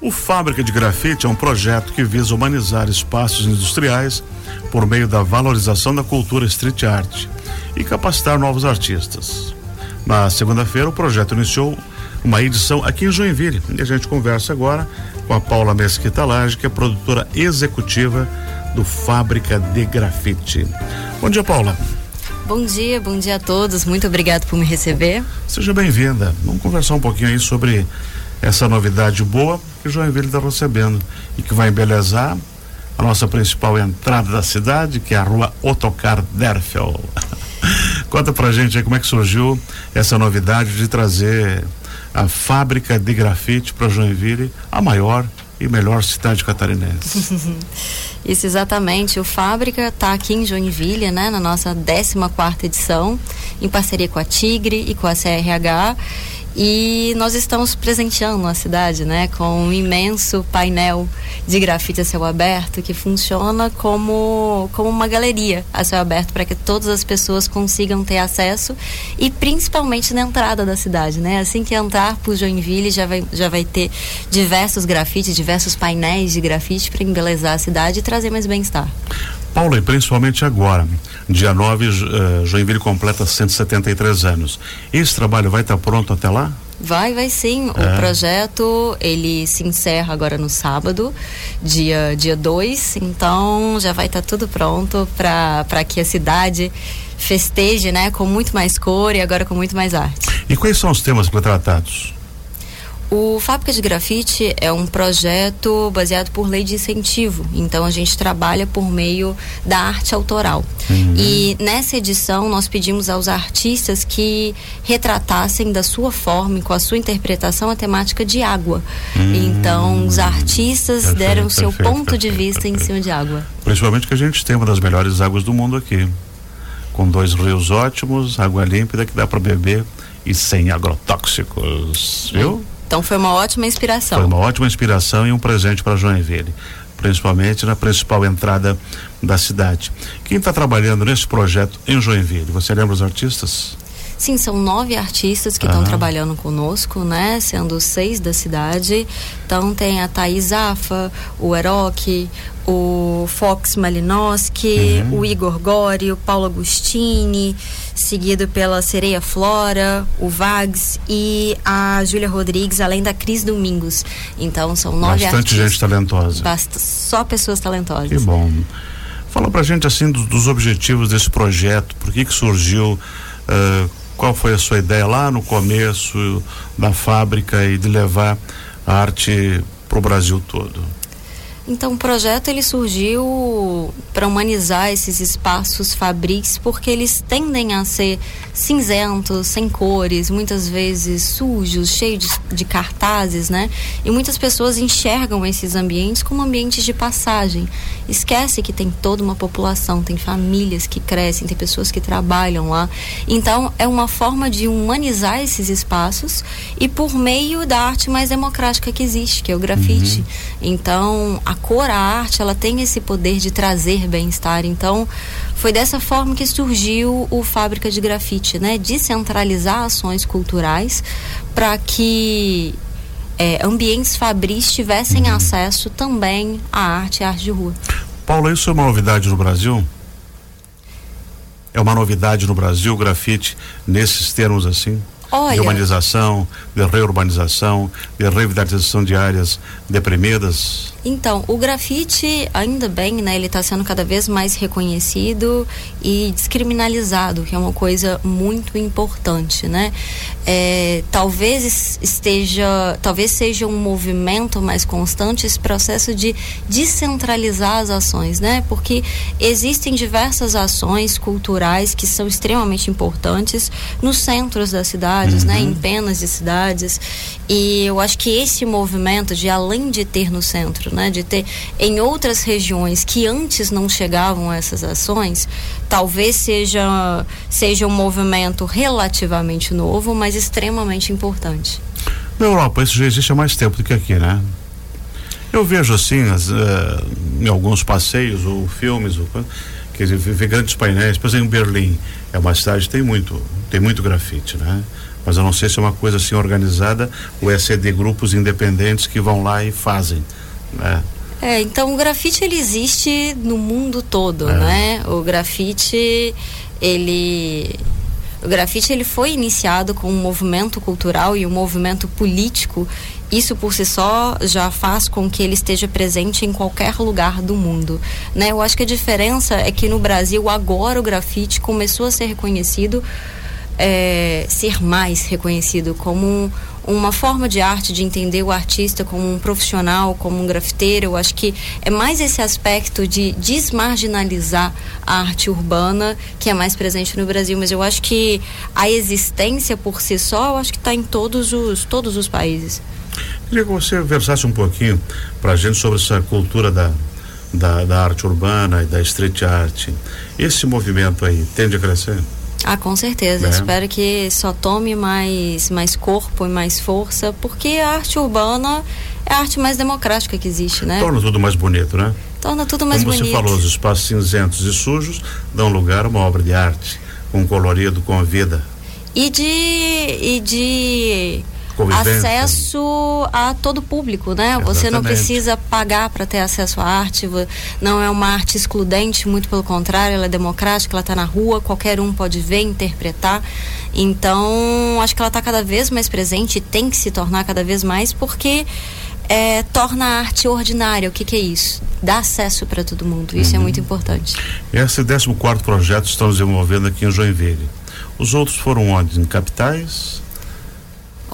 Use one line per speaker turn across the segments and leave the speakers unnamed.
O Fábrica de Grafite é um projeto que visa humanizar espaços industriais por meio da valorização da cultura street art e capacitar novos artistas. Na segunda-feira, o projeto iniciou uma edição aqui em Joinville e a gente conversa agora com a Paula Mesquita Laje, que é produtora executiva do Fábrica de Grafite. Bom dia, Paula.
Bom dia, bom dia a todos. Muito obrigado por me receber.
Seja bem-vinda. Vamos conversar um pouquinho aí sobre essa novidade boa que Joinville está recebendo e que vai embelezar a nossa principal entrada da cidade, que é a rua Otocar Derfel. Conta pra gente aí como é que surgiu essa novidade de trazer a fábrica de grafite para Joinville, a maior e melhor cidade catarinense.
Isso exatamente. O Fábrica está aqui em Joinville, né, na nossa 14 quarta edição, em parceria com a Tigre e com a CRH. E nós estamos presenteando a cidade, né, com um imenso painel de grafite a céu aberto que funciona como, como uma galeria a céu aberto para que todas as pessoas consigam ter acesso e principalmente na entrada da cidade, né? Assim que entrar por Joinville já vai, já vai ter diversos grafites, diversos painéis de grafite para embelezar a cidade e trazer mais bem-estar.
Paulo, e principalmente agora, dia 9, uh, eh, Joinville completa 173 anos. Esse trabalho vai estar pronto até lá?
Vai, vai sim. É. O projeto, ele se encerra agora no sábado, dia dia 2, então já vai estar tudo pronto para que a cidade festeje, né, com muito mais cor e agora com muito mais arte.
E quais são os temas para tratados?
O Fábrica de Grafite é um projeto baseado por lei de incentivo, então a gente trabalha por meio da arte autoral. Uhum. E nessa edição nós pedimos aos artistas que retratassem da sua forma e com a sua interpretação a temática de água. Uhum. Então os artistas perfeito, deram o seu perfeito, ponto perfeito, de vista em cima de água.
Principalmente que a gente tem uma das melhores águas do mundo aqui, com dois rios ótimos, água límpida que dá para beber e sem agrotóxicos, viu?
Então foi uma ótima inspiração.
Foi uma ótima inspiração e um presente para Joinville, principalmente na principal entrada da cidade. Quem está trabalhando nesse projeto em Joinville? Você lembra os artistas?
Sim, são nove artistas que estão trabalhando conosco, né? Sendo seis da cidade. Então tem a Thaís Afa, o Eroque, o Fox Malinowski, uhum. o Igor Gori, o Paulo Agostini, seguido pela Sereia Flora, o Vags e a Júlia Rodrigues, além da Cris Domingos. Então são nove
Bastante
artistas.
gente talentosa.
Basta, só pessoas talentosas.
Que bom. Fala pra gente assim dos, dos objetivos desse projeto, por que que surgiu, uh, qual foi a sua ideia lá no começo da fábrica e de levar a arte para o Brasil todo?
Então o projeto ele surgiu para humanizar esses espaços fabris porque eles tendem a ser cinzentos, sem cores, muitas vezes sujos, cheios de, de cartazes, né? E muitas pessoas enxergam esses ambientes como ambientes de passagem. Esquece que tem toda uma população, tem famílias que crescem, tem pessoas que trabalham lá. Então é uma forma de humanizar esses espaços e por meio da arte mais democrática que existe, que é o grafite. Uhum. Então a cor, a arte, ela tem esse poder de trazer bem-estar. Então, foi dessa forma que surgiu o Fábrica de Grafite, né? Descentralizar ações culturais para que é, ambientes fabris tivessem uhum. acesso também à arte e à arte de rua.
Paulo, isso é uma novidade no Brasil? É uma novidade no Brasil o grafite nesses termos assim? Olha, de urbanização, de reurbanização, de revitalização de áreas deprimidas?
Então, o grafite, ainda bem, né, ele está sendo cada vez mais reconhecido e descriminalizado, que é uma coisa muito importante, né? É, talvez esteja, talvez seja um movimento mais constante esse processo de descentralizar as ações, né? Porque existem diversas ações culturais que são extremamente importantes nos centros das cidades, né? uhum. né? Em penas de cidades. E eu acho que esse movimento de além de ter no centro, né, de ter em outras regiões que antes não chegavam a essas ações, talvez seja, seja um movimento relativamente novo, mas extremamente importante.
Na Europa, isso já existe há mais tempo do que aqui, né? Eu vejo assim, as, uh, em alguns passeios ou filmes, ou, quer dizer, ver grandes painéis, por exemplo, em Berlim, é uma cidade que tem muito, tem muito grafite, né? Mas eu não sei se é uma coisa assim organizada ou é ser de grupos independentes que vão lá e fazem. Né?
É, então o grafite ele existe no mundo todo, é. né? O grafite ele o grafite ele foi iniciado com um movimento cultural e um movimento político. Isso por si só já faz com que ele esteja presente em qualquer lugar do mundo, né? Eu acho que a diferença é que no Brasil agora o grafite começou a ser reconhecido é, ser mais reconhecido como um, uma forma de arte, de entender o artista como um profissional, como um grafiteiro. Eu acho que é mais esse aspecto de desmarginalizar a arte urbana que é mais presente no Brasil. Mas eu acho que a existência por si só, eu acho que está em todos os, todos os países.
Queria que você versasse um pouquinho para a gente sobre essa cultura da, da, da arte urbana e da street art. Esse movimento aí tende a crescer?
Ah, com certeza. É. Espero que só tome mais, mais corpo e mais força, porque a arte urbana é a arte mais democrática que existe, né?
Torna tudo mais bonito, né?
Torna tudo mais
Como
bonito.
Como você falou, os espaços cinzentos e sujos dão lugar a uma obra de arte, com colorido, com vida.
E de, e de acesso a todo público, né? Exatamente. Você não precisa pagar para ter acesso à arte, não é uma arte excludente, muito pelo contrário, ela é democrática, ela está na rua, qualquer um pode ver, interpretar. Então, acho que ela está cada vez mais presente e tem que se tornar cada vez mais porque é, torna a arte ordinária. O que, que é isso? Dá acesso para todo mundo. Isso é uhum. é muito importante.
Esse 14 projeto estamos desenvolvendo aqui em Joinville. Os outros foram onde? Em capitais?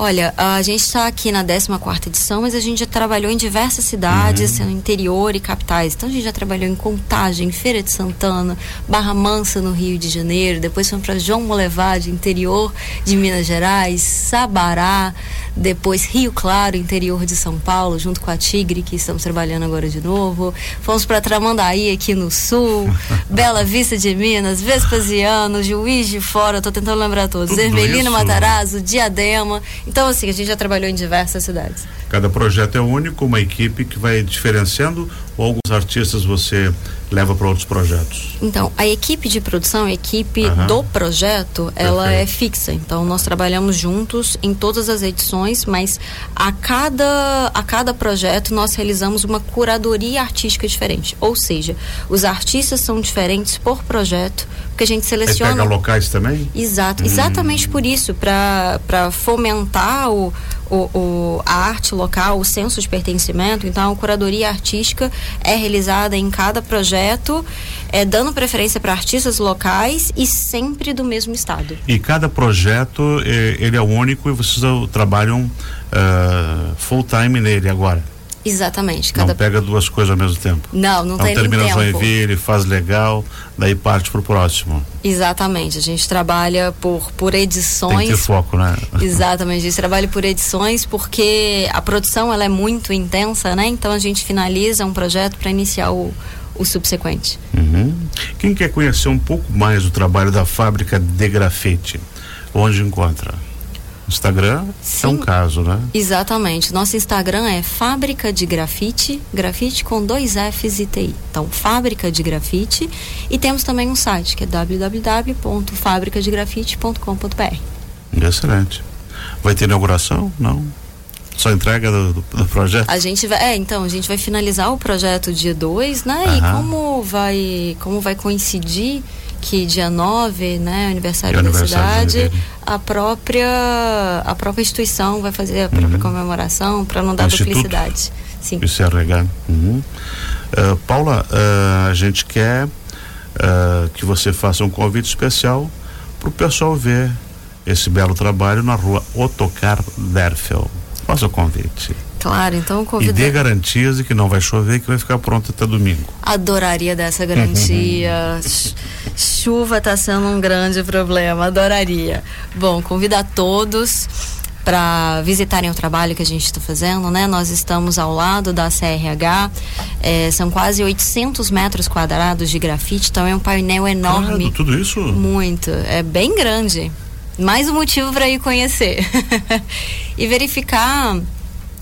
Olha, a gente está aqui na 14 edição, mas a gente já trabalhou em diversas cidades, uhum. no interior e capitais. Então a gente já trabalhou em Contagem, Feira de Santana, Barra Mansa no Rio de Janeiro, depois fomos para João Molevade, interior de Minas Gerais, Sabará, depois Rio Claro, interior de São Paulo, junto com a Tigre, que estamos trabalhando agora de novo. Fomos para Tramandaí, aqui no sul, Bela Vista de Minas, Vespasiano, Juiz de Fora, estou tentando lembrar todos, Ermelino Matarazzo, Diadema. Então, assim, a gente já trabalhou em diversas cidades.
Cada projeto é único, uma equipe que vai diferenciando ou alguns artistas você leva para outros projetos?
Então, a equipe de produção, a equipe do projeto, ela Perfeito. é fixa. Então, nós trabalhamos juntos em todas as edições, mas a cada, a cada projeto nós realizamos uma curadoria artística diferente. Ou seja, os artistas são diferentes por projeto, porque a gente seleciona. Aí
pega locais também?
Exato, hum. exatamente por isso, para fomentar o o, o, a arte local, o senso de pertencimento. Então, a curadoria artística é realizada em cada projeto, é, dando preferência para artistas locais e sempre do mesmo estado.
E cada projeto, é, ele é único e vocês trabalham uh, full time nele agora?
Exatamente.
Cada... Não pega duas coisas ao mesmo tempo.
Não, não então, tem
termina
tempo.
Joinville, faz legal, daí parte para o próximo.
Exatamente. A gente trabalha por, por edições. Tem
que ter foco, né?
Exatamente. A gente trabalha por edições porque a produção ela é muito intensa, né? Então a gente finaliza um projeto para iniciar o, o subsequente.
Uhum. Quem quer conhecer um pouco mais do trabalho da fábrica de grafite, onde encontra? Instagram Sim, é um caso, né?
Exatamente. Nosso Instagram é Fábrica de Grafite, grafite com dois Fs e TI. Então, Fábrica de Grafite. E temos também um site que é www.fabricadegrafite.com.br.
Excelente. Vai ter inauguração? Não? Só entrega do, do, do, projeto?
A gente vai, é, então, a gente vai finalizar o projeto dia 2, né? Aham. E como vai, como vai coincidir que dia 9, né, aniversário, aniversário da cidade, a própria a própria instituição vai fazer a própria uhum. comemoração para não dar duplicidade. Sim.
Isso é legal. Uhum. Uh, Paula, uh, a gente quer uh, que você faça um convite especial para o pessoal ver esse belo trabalho na rua Otocar Derfel. Faça o convite.
Claro, então convido.
E dê garantias de que não vai chover, que vai ficar pronto até domingo.
Adoraria dessa garantia. Chuva está sendo um grande problema, adoraria. Bom, convido a todos para visitarem o trabalho que a gente está fazendo, né? Nós estamos ao lado da CRH, é, são quase 800 metros quadrados de grafite, então é um painel enorme.
Claro, tudo isso?
Muito, é bem grande. Mais um motivo para ir conhecer e verificar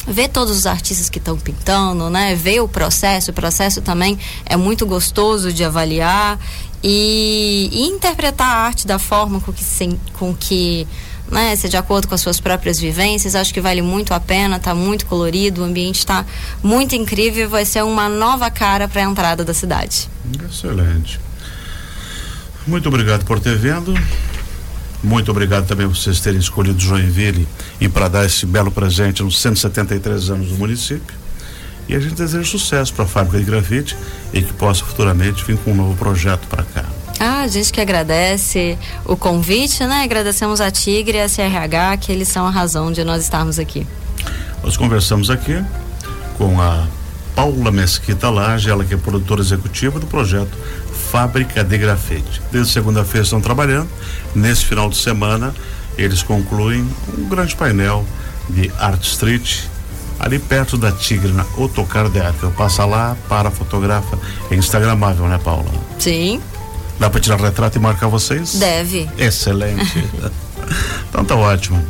ver todos os artistas que estão pintando, né? Ver o processo, o processo também é muito gostoso de avaliar e, e interpretar a arte da forma com que, sem, com que né, de acordo com as suas próprias vivências. Acho que vale muito a pena, está muito colorido, o ambiente está muito incrível, vai ser uma nova cara para a entrada da cidade.
Excelente. Muito obrigado por ter vindo. Muito obrigado também por vocês terem escolhido Joinville e para dar esse belo presente nos 173 anos do município. E a gente deseja sucesso para a fábrica de grafite e que possa futuramente vir com um novo projeto para cá.
Ah, a gente que agradece o convite, né? Agradecemos a Tigre e a CRH, que eles são a razão de nós estarmos aqui.
Nós conversamos aqui com a Paula Mesquita Laje, ela que é produtora executiva do projeto Fábrica de Grafite. Desde segunda-feira estão trabalhando. Nesse final de semana, eles concluem um grande painel de Art Street, ali perto da Tigre, na Otocar de Arte. Passa lá, para, fotografa. É instagramável, né, Paula?
Sim.
Dá para tirar retrato e marcar vocês?
Deve.
Excelente. então tá ótimo.